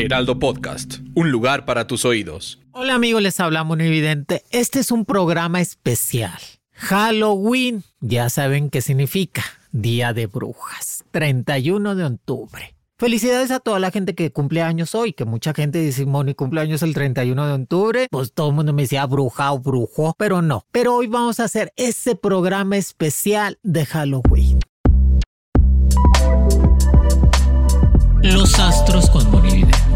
Heraldo Podcast, un lugar para tus oídos. Hola amigos, les habla Evidente. Este es un programa especial. Halloween, ya saben qué significa. Día de Brujas, 31 de octubre. Felicidades a toda la gente que cumple años hoy, que mucha gente dice, Moni cumple años el 31 de octubre, pues todo el mundo me decía bruja o brujo, pero no. Pero hoy vamos a hacer ese programa especial de Halloween. Los astros con Monividente.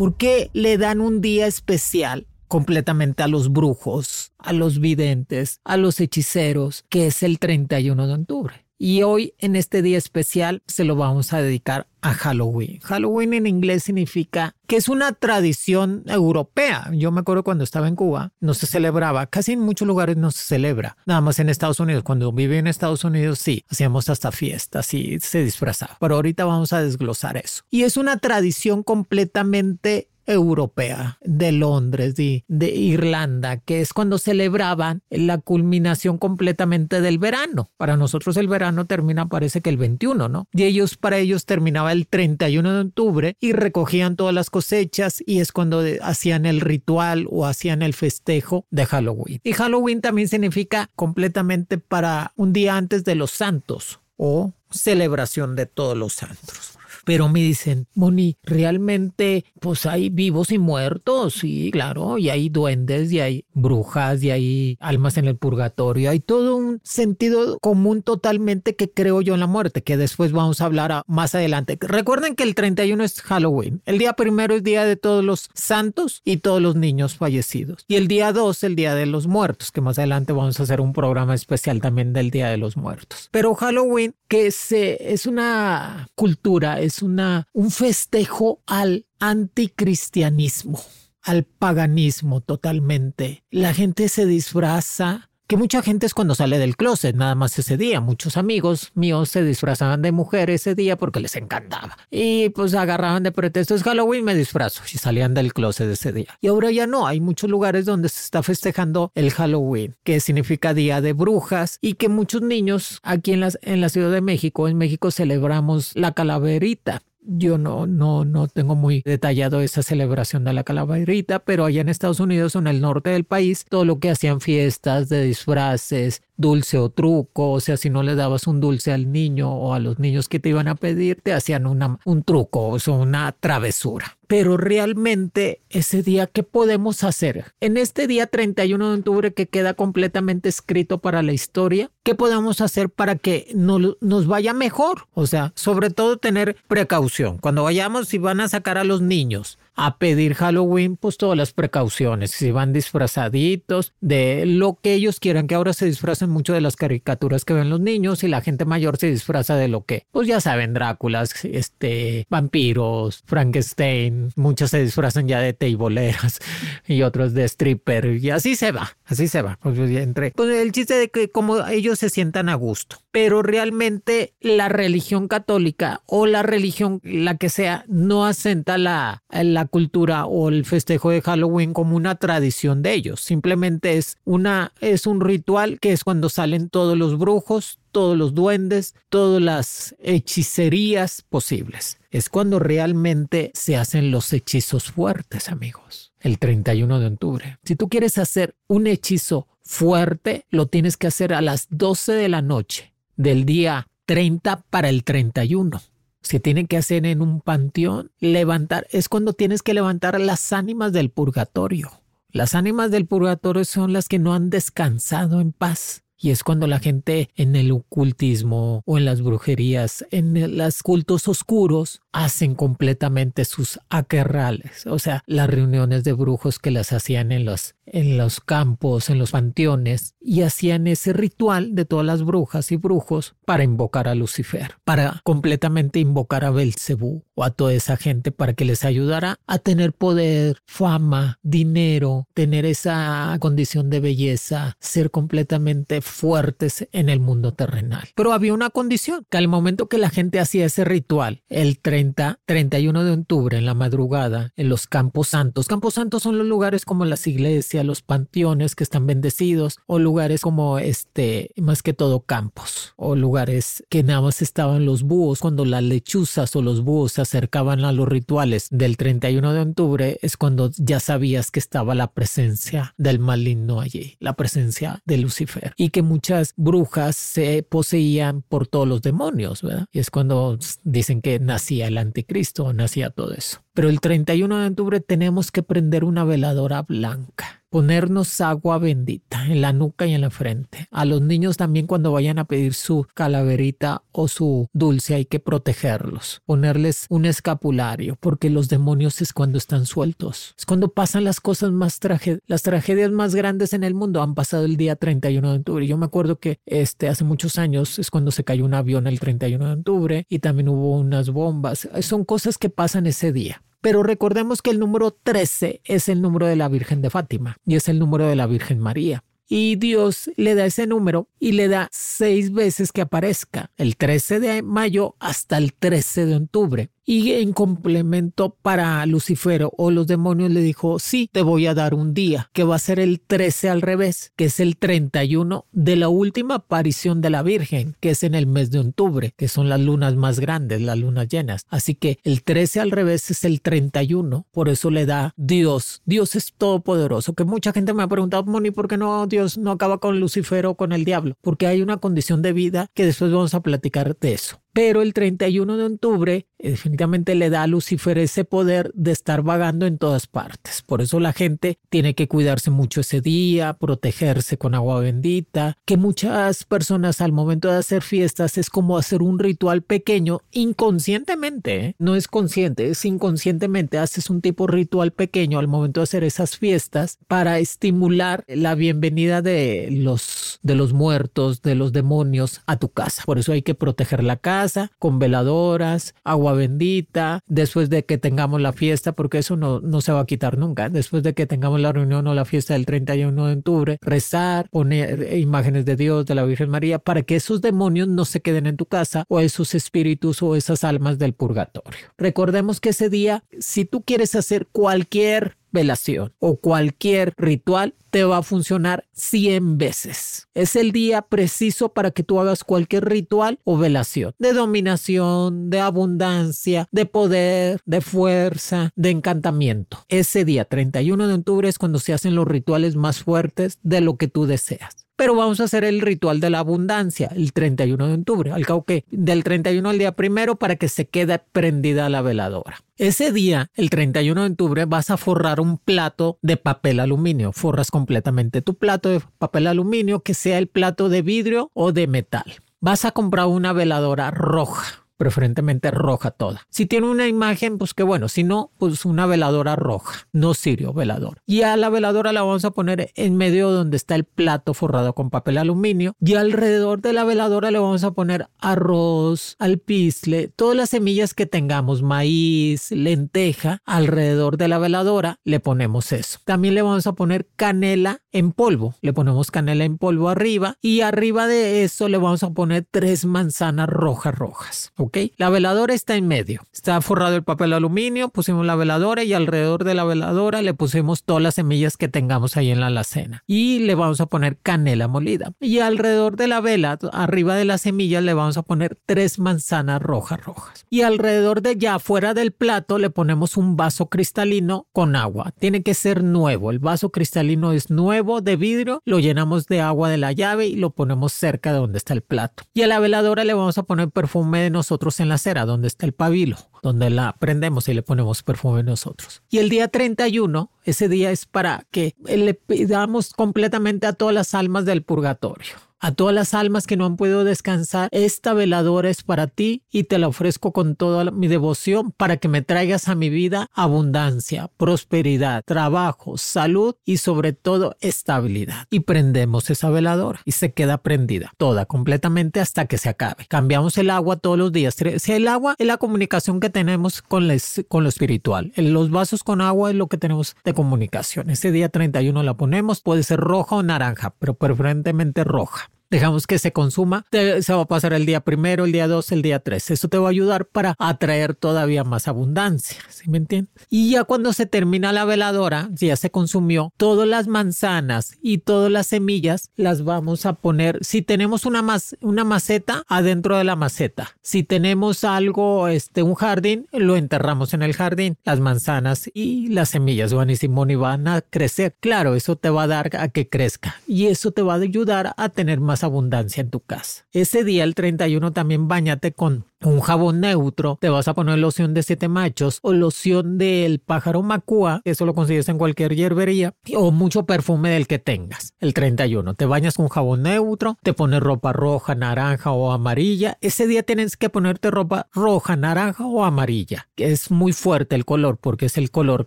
¿Por qué le dan un día especial completamente a los brujos, a los videntes, a los hechiceros, que es el 31 de octubre. Y hoy, en este día especial, se lo vamos a dedicar a Halloween. Halloween en inglés significa que es una tradición europea. Yo me acuerdo cuando estaba en Cuba, no se celebraba, casi en muchos lugares no se celebra. Nada más en Estados Unidos. Cuando viví en Estados Unidos, sí, hacíamos hasta fiestas y se disfrazaba. Pero ahorita vamos a desglosar eso. Y es una tradición completamente europea de Londres y de Irlanda, que es cuando celebraban la culminación completamente del verano. Para nosotros el verano termina parece que el 21, ¿no? Y ellos para ellos terminaba el 31 de octubre y recogían todas las cosechas y es cuando hacían el ritual o hacían el festejo de Halloween. Y Halloween también significa completamente para un día antes de los santos o celebración de todos los santos. Pero me dicen, Moni, realmente pues hay vivos y muertos, sí, claro, y hay duendes y hay brujas y hay almas en el purgatorio, hay todo un sentido común totalmente que creo yo en la muerte, que después vamos a hablar más adelante. Recuerden que el 31 es Halloween, el día primero es día de todos los santos y todos los niños fallecidos, y el día 2 el día de los muertos, que más adelante vamos a hacer un programa especial también del día de los muertos. Pero Halloween, que se, es una cultura, es una, un festejo al anticristianismo, al paganismo totalmente. La gente se disfraza que mucha gente es cuando sale del closet, nada más ese día. Muchos amigos míos se disfrazaban de mujer ese día porque les encantaba. Y pues agarraban de pretexto, es Halloween, me disfrazo y salían del closet ese día. Y ahora ya no, hay muchos lugares donde se está festejando el Halloween, que significa Día de Brujas y que muchos niños aquí en la, en la Ciudad de México, en México celebramos la calaverita yo no, no, no tengo muy detallado esa celebración de la calaverita, pero allá en Estados Unidos, en el norte del país, todo lo que hacían fiestas de disfraces, dulce o truco, o sea, si no le dabas un dulce al niño o a los niños que te iban a pedir, te hacían una, un truco, o sea, una travesura. Pero realmente ese día, ¿qué podemos hacer? En este día 31 de octubre que queda completamente escrito para la historia, ¿qué podemos hacer para que no, nos vaya mejor? O sea, sobre todo tener precaución. Cuando vayamos y van a sacar a los niños a pedir Halloween, pues todas las precauciones, si van disfrazaditos, de lo que ellos quieran, que ahora se disfracen mucho de las caricaturas que ven los niños y la gente mayor se disfraza de lo que, pues ya saben, Dráculas, este, vampiros, Frankenstein, muchos se disfrazan ya de teiboleras y otros de stripper y así se va, así se va. Pues, entre, pues el chiste de que como ellos se sientan a gusto, pero realmente la religión católica o la religión, la que sea, no asenta la cultura o el festejo de Halloween como una tradición de ellos. Simplemente es una es un ritual que es cuando salen todos los brujos, todos los duendes, todas las hechicerías posibles. Es cuando realmente se hacen los hechizos fuertes, amigos. El 31 de octubre. Si tú quieres hacer un hechizo fuerte, lo tienes que hacer a las 12 de la noche del día 30 para el 31 se tiene que hacer en un panteón. Levantar es cuando tienes que levantar las ánimas del purgatorio. Las ánimas del purgatorio son las que no han descansado en paz Y es cuando la gente en el ocultismo o en las brujerías, en los cultos oscuros, hacen completamente sus aquerrales, o sea, las reuniones de brujos que las hacían en los, en los campos, en los panteones, y hacían ese ritual de todas las brujas y brujos para invocar a Lucifer, para completamente invocar a Belcebú o a toda esa gente para que les ayudara a tener poder, fama, dinero, tener esa condición de belleza, ser completamente fuertes en el mundo terrenal. Pero había una condición, que al momento que la gente hacía ese ritual, el 30, 31 de octubre en la madrugada, en los campos santos, campos santos son los lugares como las iglesias, los panteones que están bendecidos, o lugares como este, más que todo campos, o lugares que nada más estaban los búhos, cuando las lechuzas o los búhos se acercaban a los rituales del 31 de octubre, es cuando ya sabías que estaba la presencia del maligno allí, la presencia de Lucifer, y que muchas brujas se poseían por todos los demonios, ¿verdad? Y es cuando dicen que nacía el anticristo, nacía todo eso. Pero el 31 de octubre tenemos que prender una veladora blanca ponernos agua bendita en la nuca y en la frente. A los niños también cuando vayan a pedir su calaverita o su dulce hay que protegerlos, ponerles un escapulario, porque los demonios es cuando están sueltos. Es cuando pasan las cosas más tragedias, las tragedias más grandes en el mundo han pasado el día 31 de octubre. Yo me acuerdo que este hace muchos años es cuando se cayó un avión el 31 de octubre y también hubo unas bombas. Son cosas que pasan ese día. Pero recordemos que el número 13 es el número de la Virgen de Fátima y es el número de la Virgen María. Y Dios le da ese número y le da seis veces que aparezca, el 13 de mayo hasta el 13 de octubre. Y en complemento para Lucifero o los demonios le dijo, sí, te voy a dar un día, que va a ser el 13 al revés, que es el 31 de la última aparición de la Virgen, que es en el mes de octubre, que son las lunas más grandes, las lunas llenas. Así que el 13 al revés es el 31, por eso le da Dios. Dios es todopoderoso, que mucha gente me ha preguntado, Moni, ¿por qué no Dios no acaba con Lucifero o con el diablo? Porque hay una condición de vida que después vamos a platicar de eso. Pero el 31 de octubre eh, definitivamente le da a Lucifer ese poder de estar vagando en todas partes. Por eso la gente tiene que cuidarse mucho ese día, protegerse con agua bendita, que muchas personas al momento de hacer fiestas es como hacer un ritual pequeño inconscientemente, ¿eh? no es consciente, es inconscientemente, haces un tipo ritual pequeño al momento de hacer esas fiestas para estimular la bienvenida de los, de los muertos, de los demonios a tu casa. Por eso hay que proteger la casa con veladoras, agua bendita, después de que tengamos la fiesta, porque eso no, no se va a quitar nunca, después de que tengamos la reunión o la fiesta del 31 de octubre, rezar, poner imágenes de Dios, de la Virgen María, para que esos demonios no se queden en tu casa o esos espíritus o esas almas del purgatorio. Recordemos que ese día, si tú quieres hacer cualquier velación o cualquier ritual te va a funcionar 100 veces. Es el día preciso para que tú hagas cualquier ritual o velación de dominación, de abundancia, de poder, de fuerza, de encantamiento. Ese día 31 de octubre es cuando se hacen los rituales más fuertes de lo que tú deseas pero vamos a hacer el ritual de la abundancia el 31 de octubre, al cabo que del 31 al día primero para que se quede prendida la veladora. Ese día, el 31 de octubre, vas a forrar un plato de papel aluminio. Forras completamente tu plato de papel aluminio, que sea el plato de vidrio o de metal. Vas a comprar una veladora roja preferentemente roja toda. Si tiene una imagen, pues qué bueno, si no, pues una veladora roja, no sirio velador. Y a la veladora la vamos a poner en medio donde está el plato forrado con papel aluminio y alrededor de la veladora le vamos a poner arroz, alpizle, todas las semillas que tengamos, maíz, lenteja, alrededor de la veladora le ponemos eso. También le vamos a poner canela en polvo, le ponemos canela en polvo arriba y arriba de eso le vamos a poner tres manzanas rojas rojas. La veladora está en medio. Está forrado el papel aluminio, pusimos la veladora y alrededor de la veladora le pusimos todas las semillas que tengamos ahí en la alacena. Y le vamos a poner canela molida. Y alrededor de la vela, arriba de las semillas, le vamos a poner tres manzanas rojas rojas. Y alrededor de ya, fuera del plato, le ponemos un vaso cristalino con agua. Tiene que ser nuevo. El vaso cristalino es nuevo de vidrio. Lo llenamos de agua de la llave y lo ponemos cerca de donde está el plato. Y a la veladora le vamos a poner perfume de nosotros en la cera, donde está el pabilo, donde la prendemos y le ponemos perfume nosotros. Y el día 31, ese día es para que le pidamos completamente a todas las almas del purgatorio A todas las almas que no han podido descansar, esta veladora es para ti y te la ofrezco con toda mi devoción para que me traigas a mi vida abundancia, prosperidad, trabajo, salud y sobre todo estabilidad. Y prendemos esa veladora y se queda prendida toda completamente hasta que se acabe. Cambiamos el agua todos los días. Si el agua es la comunicación que tenemos con, con lo espiritual. Los vasos con agua es lo que tenemos de comunicación. Ese día 31 la ponemos, puede ser roja o naranja, pero preferentemente roja dejamos que se consuma, se va a pasar el día primero, el día dos, el día tres. Eso te va a ayudar para atraer todavía más abundancia, ¿sí me entiendes? Y ya cuando se termina la veladora, ya se consumió, todas las manzanas y todas las semillas las vamos a poner, si tenemos una, una maceta, adentro de la maceta. Si tenemos algo, este, un jardín, lo enterramos en el jardín. Las manzanas y las semillas, Juan y Simón, y van a crecer. Claro, eso te va a dar a que crezca y eso te va a ayudar a tener más abundancia en tu casa. Ese día, el 31, también bañate con un jabón neutro, te vas a poner loción de siete machos o loción del pájaro macúa, eso lo consigues en cualquier hierbería, o mucho perfume del que tengas. El 31, te bañas con jabón neutro, te pones ropa roja, naranja o amarilla. Ese día tienes que ponerte ropa roja, naranja o amarilla, es muy fuerte el color porque es el color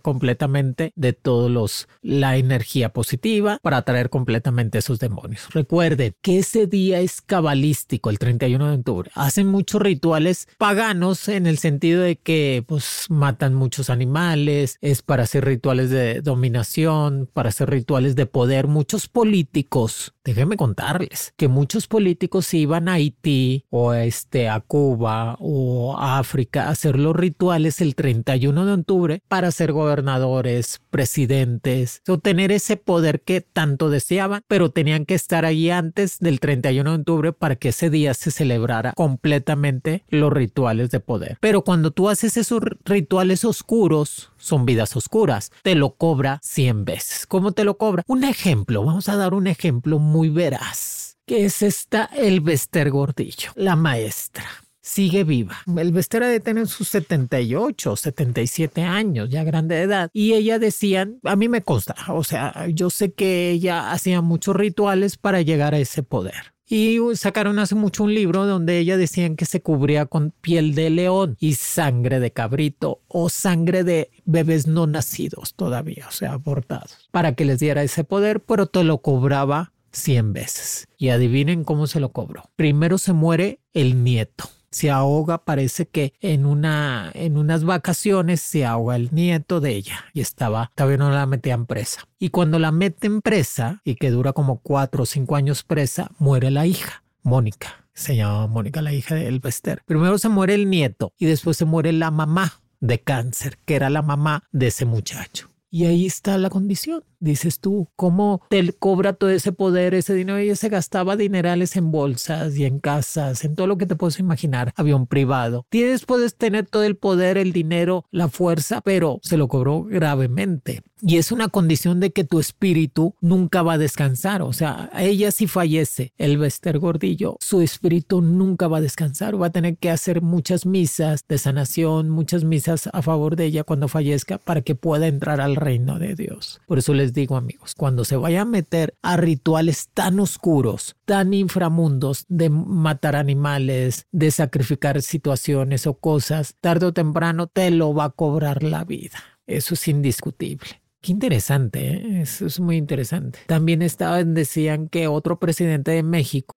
completamente de todos los, la energía positiva para atraer completamente esos demonios. Recuerden que ese día es cabalístico, el 31 de octubre. Hacen muchos rituales paganos en el sentido de que pues matan muchos animales, es para hacer rituales de dominación, para hacer rituales de poder. Muchos políticos, déjenme contarles, que muchos políticos iban a Haití o este, a Cuba o a África a hacer los rituales el 31 de octubre para ser gobernadores, presidentes, o tener ese poder que tanto deseaban, pero tenían que estar ahí antes del 31 de octubre para que ese día se celebrara completamente los rituales de poder. Pero cuando tú haces esos rituales oscuros, son vidas oscuras, te lo cobra 100 veces. ¿Cómo te lo cobra? Un ejemplo, vamos a dar un ejemplo muy veraz, que es esta Elvester Gordillo, la maestra sigue viva. Elvester de tener sus 78, 77 años, ya grande de edad. Y ella decía, a mí me consta, o sea, yo sé que ella hacía muchos rituales para llegar a ese poder. Y sacaron hace mucho un libro donde ella decían que se cubría con piel de león y sangre de cabrito o sangre de bebés no nacidos todavía, o sea, abortados, para que les diera ese poder, pero te lo cobraba 100 veces. Y adivinen cómo se lo cobró. Primero se muere el nieto se ahoga, parece que en una en unas vacaciones se ahoga el nieto de ella y estaba, todavía no la metían presa. Y cuando la meten presa y que dura como cuatro o cinco años presa, muere la hija, Mónica. Se llama Mónica, la hija de Elvester. Primero se muere el nieto y después se muere la mamá de cáncer, que era la mamá de ese muchacho. Y ahí está la condición dices tú, cómo te cobra todo ese poder, ese dinero. Ella se gastaba dinerales en bolsas y en casas, en todo lo que te puedes imaginar, avión privado. Tienes, puedes tener todo el poder, el dinero, la fuerza, pero se lo cobró gravemente. Y es una condición de que tu espíritu nunca va a descansar. O sea, ella si fallece, el Bester Gordillo, su espíritu nunca va a descansar. Va a tener que hacer muchas misas de sanación, muchas misas a favor de ella cuando fallezca para que pueda entrar al reino de Dios. Por eso les digo amigos, cuando se vaya a meter a rituales tan oscuros, tan inframundos de matar animales, de sacrificar situaciones o cosas, tarde o temprano te lo va a cobrar la vida. Eso es indiscutible. Qué interesante, ¿eh? eso es muy interesante. También decían que otro presidente de México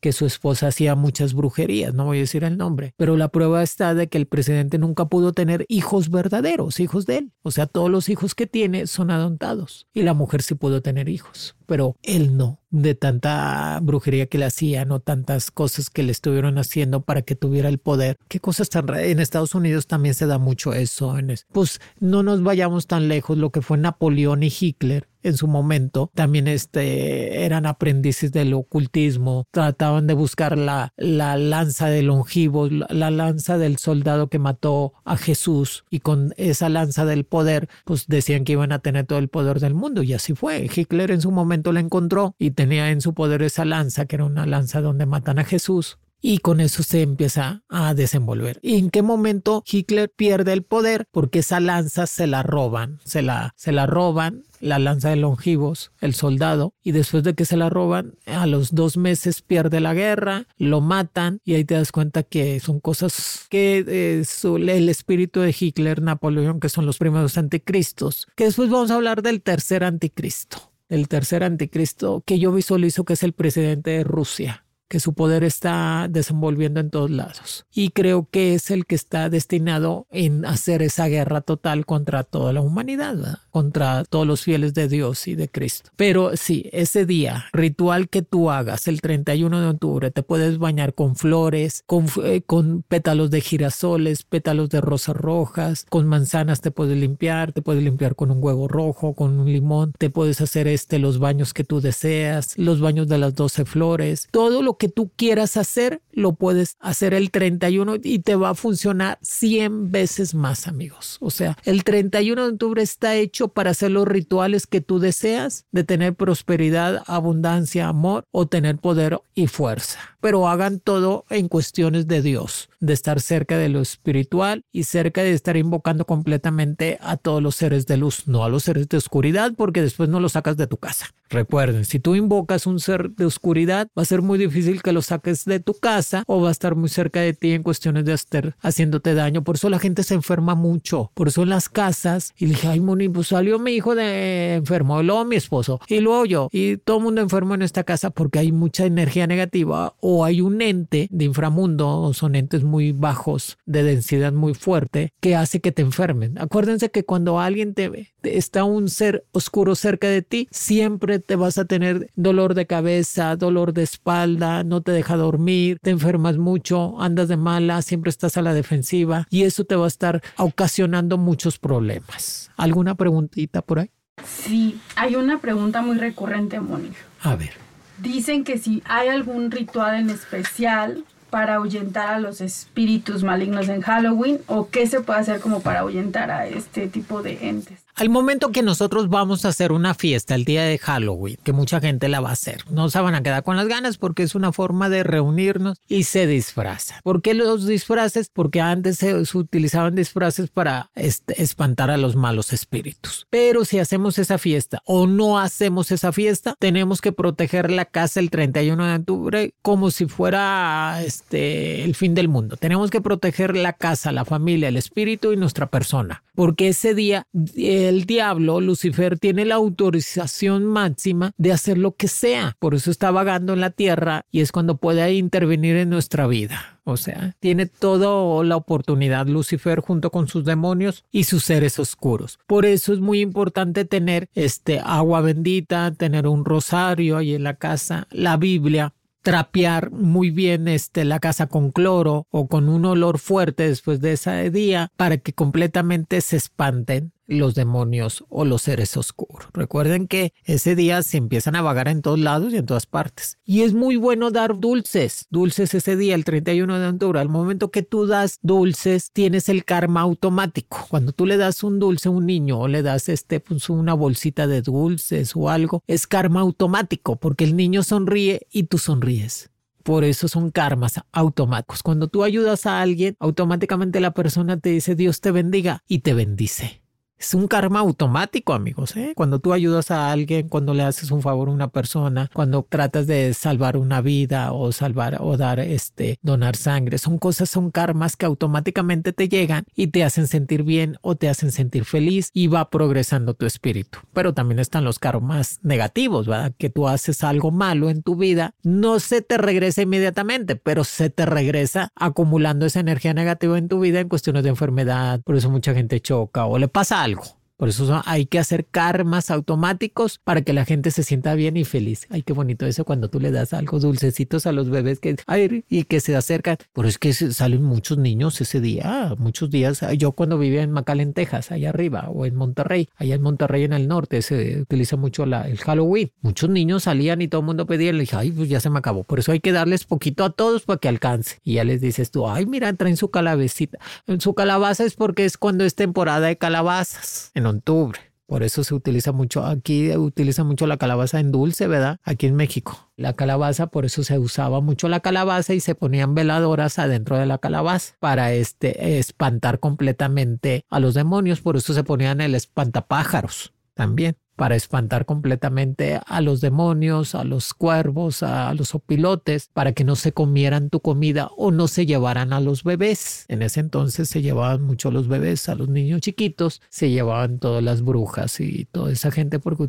que su esposa hacía muchas brujerías, no voy a decir el nombre, pero la prueba está de que el presidente nunca pudo tener hijos verdaderos, hijos de él. O sea, todos los hijos que tiene son adoptados y la mujer sí pudo tener hijos, pero él no, de tanta brujería que le hacían o tantas cosas que le estuvieron haciendo para que tuviera el poder. Qué cosas tan. En Estados Unidos también se da mucho eso. Pues no nos vayamos tan lejos, lo que fue Napoleón y Hitler en su momento también este, eran aprendices del ocultismo, trataban de buscar la, la lanza de longivos, la lanza del soldado que mató a Jesús y con esa lanza del poder, pues decían que iban a tener todo el poder del mundo y así fue. Hitler en su momento la encontró y tenía en su poder esa lanza, que era una lanza donde matan a Jesús y con eso se empieza a desenvolver. ¿Y en qué momento Hitler pierde el poder? Porque esa lanza se la roban, se la, se la roban, la lanza de Longivos, el soldado, y después de que se la roban, a los dos meses pierde la guerra, lo matan y ahí te das cuenta que son cosas que eh, el espíritu de Hitler, Napoleón, que son los primeros anticristos, que después vamos a hablar del tercer anticristo. El tercer anticristo que yo visualizo que es el presidente de Rusia que su poder está desenvolviendo en todos lados. Y creo que es el que está destinado en hacer esa guerra total contra toda la humanidad, contra todos los fieles de Dios y de Cristo. Pero sí, ese día, ritual que tú hagas el 31 de octubre, te puedes bañar con flores, con, eh, con pétalos de girasoles, pétalos de rosas rojas, con manzanas te puedes limpiar, te puedes limpiar con un huevo rojo, con un limón, te puedes hacer este los baños que tú deseas, los baños de las 12 flores, todo lo que tú quieras hacer, lo puedes hacer el 31 y te va a funcionar 100 veces más, amigos. O sea, el 31 de octubre está hecho para hacer los rituales que tú deseas de tener prosperidad, abundancia, amor o tener poder y fuerza. Pero hagan todo en cuestiones de Dios, de estar cerca de lo espiritual y cerca de estar invocando completamente a todos los seres de luz, no a los seres de oscuridad, porque después no los sacas de tu casa. Recuerden, si tú invocas un ser de oscuridad, va a ser muy difícil que lo saques de tu casa o va a estar muy cerca de ti en cuestiones de estar haciéndote daño. Por eso la gente se enferma mucho. Por eso en las casas, y dije, ay, Moni, pues salió mi hijo de enfermo, y luego mi esposo, y luego yo, y todo el mundo enfermo en esta casa porque hay mucha energía negativa o hay un ente de inframundo, o son entes muy bajos, de densidad muy fuerte, que hace que te enfermen. Acuérdense que cuando alguien te ve, está un ser oscuro cerca de ti, siempre te vas a tener dolor de cabeza, dolor de espalda, no te deja dormir, te enfermas mucho, andas de mala, siempre estás a la defensiva y eso te va a estar ocasionando muchos problemas. ¿Alguna preguntita por ahí? Sí, hay una pregunta muy recurrente, Mónica. A ver. Dicen que si hay algún ritual en especial para ahuyentar a los espíritus malignos en Halloween o qué se puede hacer como para ahuyentar a este tipo de entes. Al momento que nosotros vamos a hacer una fiesta el día de Halloween, que mucha gente la va a hacer, no se van a quedar con las ganas porque es una forma de reunirnos y se disfraza. ¿Por qué los disfraces? Porque antes se, utilizaban disfraces para espantar a los malos espíritus. Pero si hacemos esa fiesta o no hacemos esa fiesta, tenemos que proteger la casa el 31 de octubre como si fuera este, el fin del mundo. Tenemos que proteger la casa, la familia, el espíritu y nuestra persona. Porque ese día... Eh, el diablo, Lucifer, tiene la autorización máxima de hacer lo que sea. Por eso está vagando en la tierra y es cuando puede intervenir en nuestra vida. O sea, tiene toda la oportunidad Lucifer junto con sus demonios y sus seres oscuros. Por eso es muy importante tener este agua bendita, tener un rosario ahí en la casa, la Biblia, trapear muy bien este, la casa con cloro o con un olor fuerte después de ese día para que completamente se espanten los demonios o los seres oscuros. Recuerden que ese día se empiezan a vagar en todos lados y en todas partes. Y es muy bueno dar dulces, dulces ese día, el 31 de octubre. Al momento que tú das dulces, tienes el karma automático. Cuando tú le das un dulce a un niño o le das este, pues, una bolsita de dulces o algo, es karma automático porque el niño sonríe y tú sonríes. Por eso son karmas automáticos. Cuando tú ayudas a alguien, automáticamente la persona te dice Dios te bendiga y te bendice. Es un karma automático, amigos. ¿eh? Cuando tú ayudas a alguien, cuando le haces un favor a una persona, cuando tratas de salvar una vida o salvar o dar este donar sangre, son cosas, son karmas que automáticamente te llegan y te hacen sentir bien o te hacen sentir feliz y va progresando tu espíritu. Pero también están los karmas negativos, ¿verdad? Que tú haces algo malo en tu vida, no se te regresa inmediatamente, pero se te regresa acumulando esa energía negativa en tu vida en cuestiones de enfermedad. Por eso mucha gente choca o le pasa algo. Por eso hay que hacer karmas automáticos para que la gente se sienta bien y feliz. Ay, qué bonito eso cuando tú le das algo dulcecitos a los bebés que, ay, y que se acercan. Pero es que salen muchos niños ese día, muchos días. Yo cuando vivía en McAllen, Texas, allá arriba, o en Monterrey, allá en Monterrey en el norte, se utiliza mucho el Halloween. Muchos niños salían y todo el mundo pedía. Y le dije, ay, pues ya se me acabó. Por eso hay que darles poquito a todos para que alcance. Y ya les dices tú, ay, mira, traen su calabecita. Su calabaza es porque es cuando es temporada de calabazas octubre. Por eso se utiliza mucho, aquí utiliza mucho la calabaza en dulce, ¿verdad? Aquí en México. La calabaza, por eso se usaba mucho la calabaza y se ponían veladoras adentro de la calabaza para este, espantar completamente a los demonios. Por eso se ponían el espantapájaros también para espantar completamente a los demonios, a los cuervos, a los opilotes, para que no se comieran tu comida o no se llevaran a los bebés. En ese entonces se llevaban mucho a los bebés, a los niños chiquitos, se llevaban todas las brujas y toda esa gente porque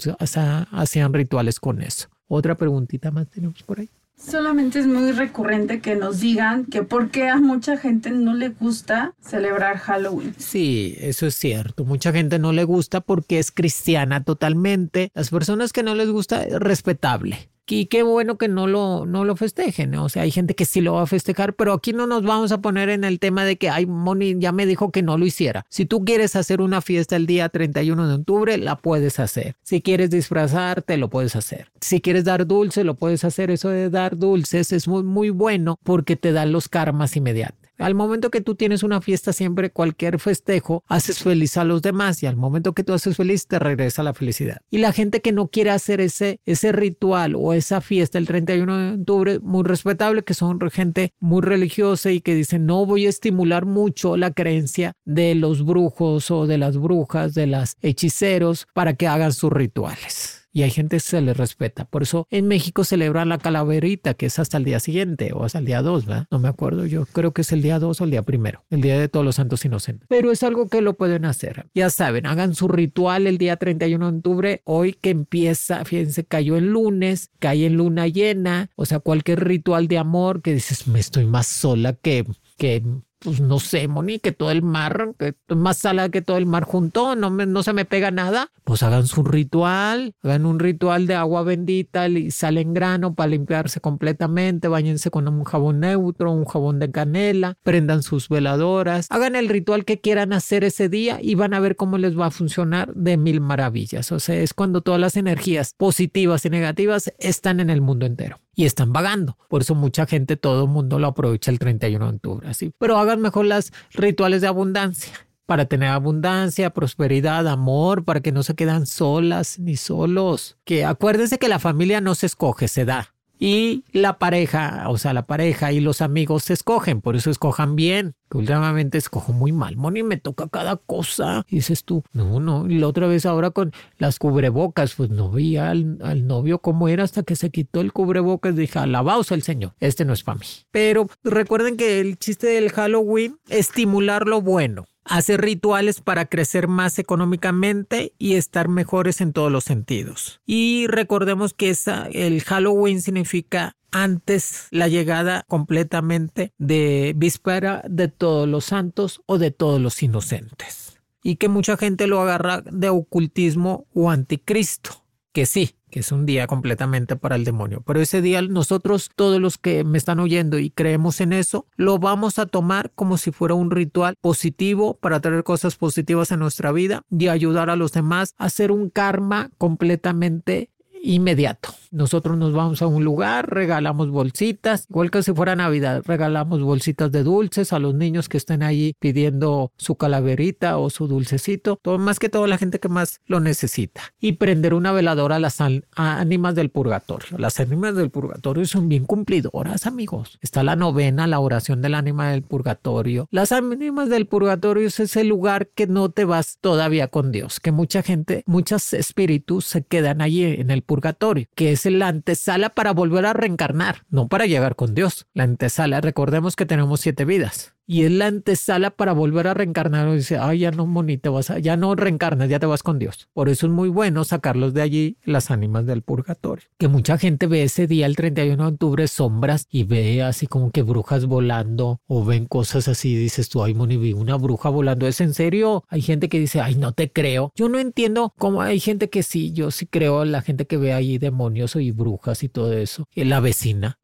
hacían rituales con eso. Otra preguntita más tenemos por ahí. Solamente es muy recurrente que nos digan que por qué a mucha gente no le gusta celebrar Halloween. Sí, eso es cierto. Mucha gente no le gusta porque es cristiana totalmente. Las personas que no les gusta es respetable. Y qué bueno que no lo, no lo festejen. O sea, hay gente que sí lo va a festejar, pero aquí no nos vamos a poner en el tema de que, ay, Moni ya me dijo que no lo hiciera. Si tú quieres hacer una fiesta el día 31 de octubre, la puedes hacer. Si quieres disfrazarte, lo puedes hacer. Si quieres dar dulce, lo puedes hacer. Eso de dar dulces es muy, muy bueno porque te dan los karmas inmediatos. Al momento que tú tienes una fiesta, siempre cualquier festejo, haces feliz a los demás y al momento que tú haces feliz, te regresa la felicidad. Y la gente que no quiere hacer ese, ese ritual o esa fiesta el 31 de octubre, muy respetable, que son gente muy religiosa y que dicen, no voy a estimular mucho la creencia de los brujos o de las brujas, de las hechiceros, para que hagan sus rituales y hay gente que se le respeta. Por eso en México celebran la calaverita, que es hasta el día siguiente o hasta el día 2, ¿verdad? No me acuerdo, yo creo que es el día 2 o el día primero, el día de todos los santos inocentes. Pero es algo que lo pueden hacer. Ya saben, hagan su ritual el día 31 de octubre, hoy que empieza, fíjense, cayó el lunes, cae en luna llena, o sea, cualquier ritual de amor que dices, me estoy más sola que que pues no sé, Moni, que todo el mar, que más sala que todo el mar junto, no, no se me pega nada, pues hagan su ritual, hagan un ritual de agua bendita y sal en grano para limpiarse completamente, bañense con un jabón neutro, un jabón de canela, prendan sus veladoras, hagan el ritual que quieran hacer ese día y van a ver cómo les va a funcionar de mil maravillas. O sea, es cuando todas las energías positivas y negativas están en el mundo entero y están vagando. Por eso mucha gente, todo el mundo lo aprovecha el 31 de octubre, así. Pero hagan mejor las rituales de abundancia para tener abundancia, prosperidad, amor, para que no se quedan solas ni solos. Que acuérdense que la familia no se escoge, se da y la pareja, o sea, la pareja y los amigos se escogen, por eso escojan bien. Que últimamente escojo muy mal, Moni, me toca cada cosa. Y dices tú, no, no. Y la otra vez ahora con las cubrebocas, pues no veía al, al novio cómo era hasta que se quitó el cubrebocas. Dije, alabaos al Señor, este no es para mí. Pero recuerden que el chiste del Halloween, estimular lo bueno hacer rituales para crecer más económicamente y estar mejores en todos los sentidos. Y recordemos que el Halloween significa antes la llegada completamente de víspera de todos los santos o de todos los inocentes. Y que mucha gente lo agarra de ocultismo o anticristo. Que sí, es un día completamente para el demonio. Pero ese día nosotros, todos los que me están oyendo y creemos en eso, lo vamos a tomar como si fuera un ritual positivo para traer cosas positivas en nuestra vida y ayudar a los demás a hacer un karma completamente inmediato. Nosotros nos vamos a un lugar, regalamos bolsitas, igual que si fuera Navidad, regalamos bolsitas de dulces a los niños que estén ahí pidiendo su calaverita o su dulcecito, todo, más que toda la gente que más lo necesita. Y prender una veladora a las ánimas del purgatorio. Las ánimas del purgatorio son bien cumplidoras, amigos. Está la novena, la oración del ánima del purgatorio. Las ánimas del purgatorio es ese lugar que no te vas todavía con Dios, que mucha gente, muchos espíritus se quedan allí en el purgatorio, que es la antesala para volver a reencarnar, no para llegar con Dios. La antesala, recordemos que tenemos siete vidas y es la antesala para volver a reencarnar. Y dice, ay, ya no, Moni, vas ya no reencarnas, ya te vas con Dios. Por eso es muy bueno sacarlos de allí las ánimas del purgatorio. Que mucha gente ve ese día, el 31 de octubre, sombras y ve así como que brujas volando o ven cosas así. Dices tú, ay, Moni, vi una bruja volando. ¿Es en serio? Hay gente que dice, ay, no te creo. Yo no entiendo cómo hay gente que sí, yo sí creo, la gente que ve ahí demonios y brujas y todo eso. La vecina,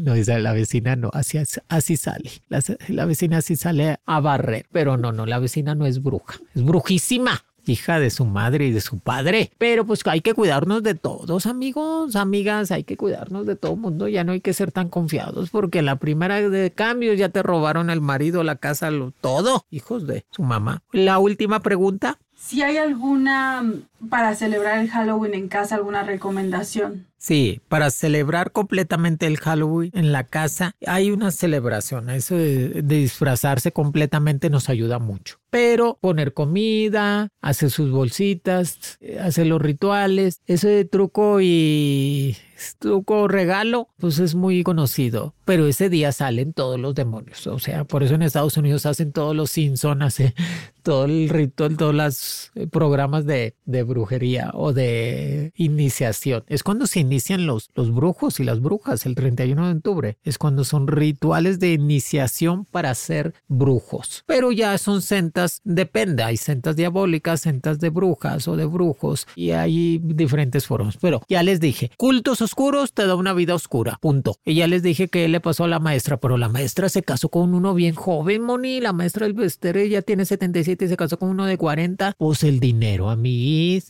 no, esa la vecina no, así, así sale. La, la vecina así sale a barrer, pero no, no, la vecina no es bruja, es brujísima hija de su madre y de su padre. Pero pues hay que cuidarnos de todos, amigos, amigas, hay que cuidarnos de todo mundo, ya no hay que ser tan confiados porque la primera de cambio ya te robaron el marido, la casa, lo, todo, hijos de su mamá. La última pregunta. Si hay alguna, para celebrar el Halloween en casa, alguna recomendación. Sí, para celebrar completamente el Halloween en la casa hay una celebración. Eso de, disfrazarse completamente nos ayuda mucho. Pero poner comida, hacer sus bolsitas, eh, hacer los rituales, ese truco y truco regalo, pues es muy conocido. Pero ese día salen todos los demonios. O sea, por eso en Estados Unidos hacen todos los Simpsons, hacen todo el ritual, todos los eh, programas de, de brujería o de iniciación. Es cuando se inician los, los brujos y las brujas el 31 de octubre. Es cuando son rituales de iniciación para ser brujos. Pero ya son sentas, depende, hay sentas diabólicas, sentas de brujas o de brujos y hay diferentes formas. Pero ya les dije, cultos oscuros te da una vida oscura, punto. Y ya les dije que le pasó a la maestra, pero la maestra se casó con uno bien joven, Moni. La maestra del Vestere ya tiene 77 y se casó con uno de 40. Pues el dinero, a.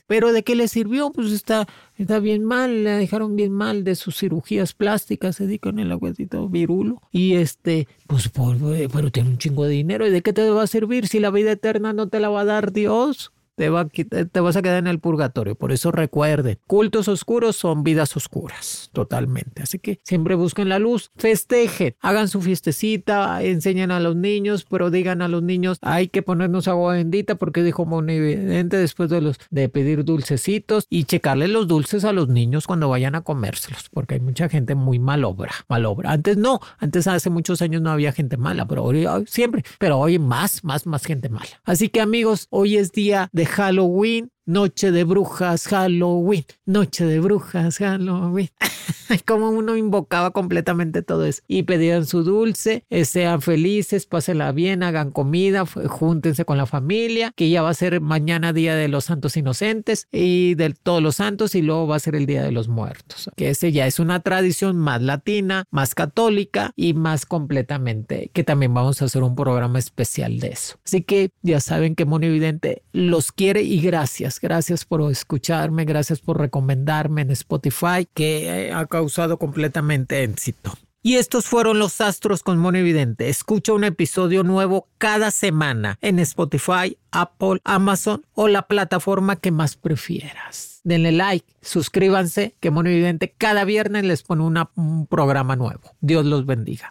Pero ¿de qué le sirvió? Pues está está bien mal, le dejaron bien mal de sus cirugías plásticas, se dedican el aguacito virulo. Y este, pues, pero tiene un chingo de dinero. ¿Y de qué te va a servir si la vida eterna no te la va a dar Dios? Te, va, te vas a quedar en el purgatorio. Por eso recuerden, cultos oscuros son vidas oscuras, totalmente. Así que siempre busquen la luz, festejen, hagan su fiestecita, enseñen a los niños, pero digan a los niños, hay que ponernos agua bendita porque dijo evidente después de, los, de pedir dulcecitos y checarle los dulces a los niños cuando vayan a comérselos, porque hay mucha gente muy malobra, malobra. Antes no, antes hace muchos años no había gente mala, pero hoy, siempre, pero hoy más, más, más gente mala. Así que amigos, hoy es día de Halloween Noche de brujas, Halloween. Noche de brujas, Halloween. Como uno invocaba completamente todo eso. Y pedían su dulce, eh, sean felices, pásenla bien, hagan comida, júntense con la familia, que ya va a ser mañana Día de los Santos Inocentes y de todos los santos y luego va a ser el Día de los Muertos. Que ese ya es una tradición más latina, más católica y más completamente, que también vamos a hacer un programa especial de eso. Así que ya saben que Mono Evidente los quiere y gracias gracias. por escucharme, gracias por recomendarme en Spotify, que ha causado completamente éxito. Y estos fueron los astros con Mono Evidente. Escucha un episodio nuevo cada semana en Spotify, Apple, Amazon o la plataforma que más prefieras. Denle like, suscríbanse, que Mono Evidente cada viernes les pone un programa nuevo. Dios los bendiga.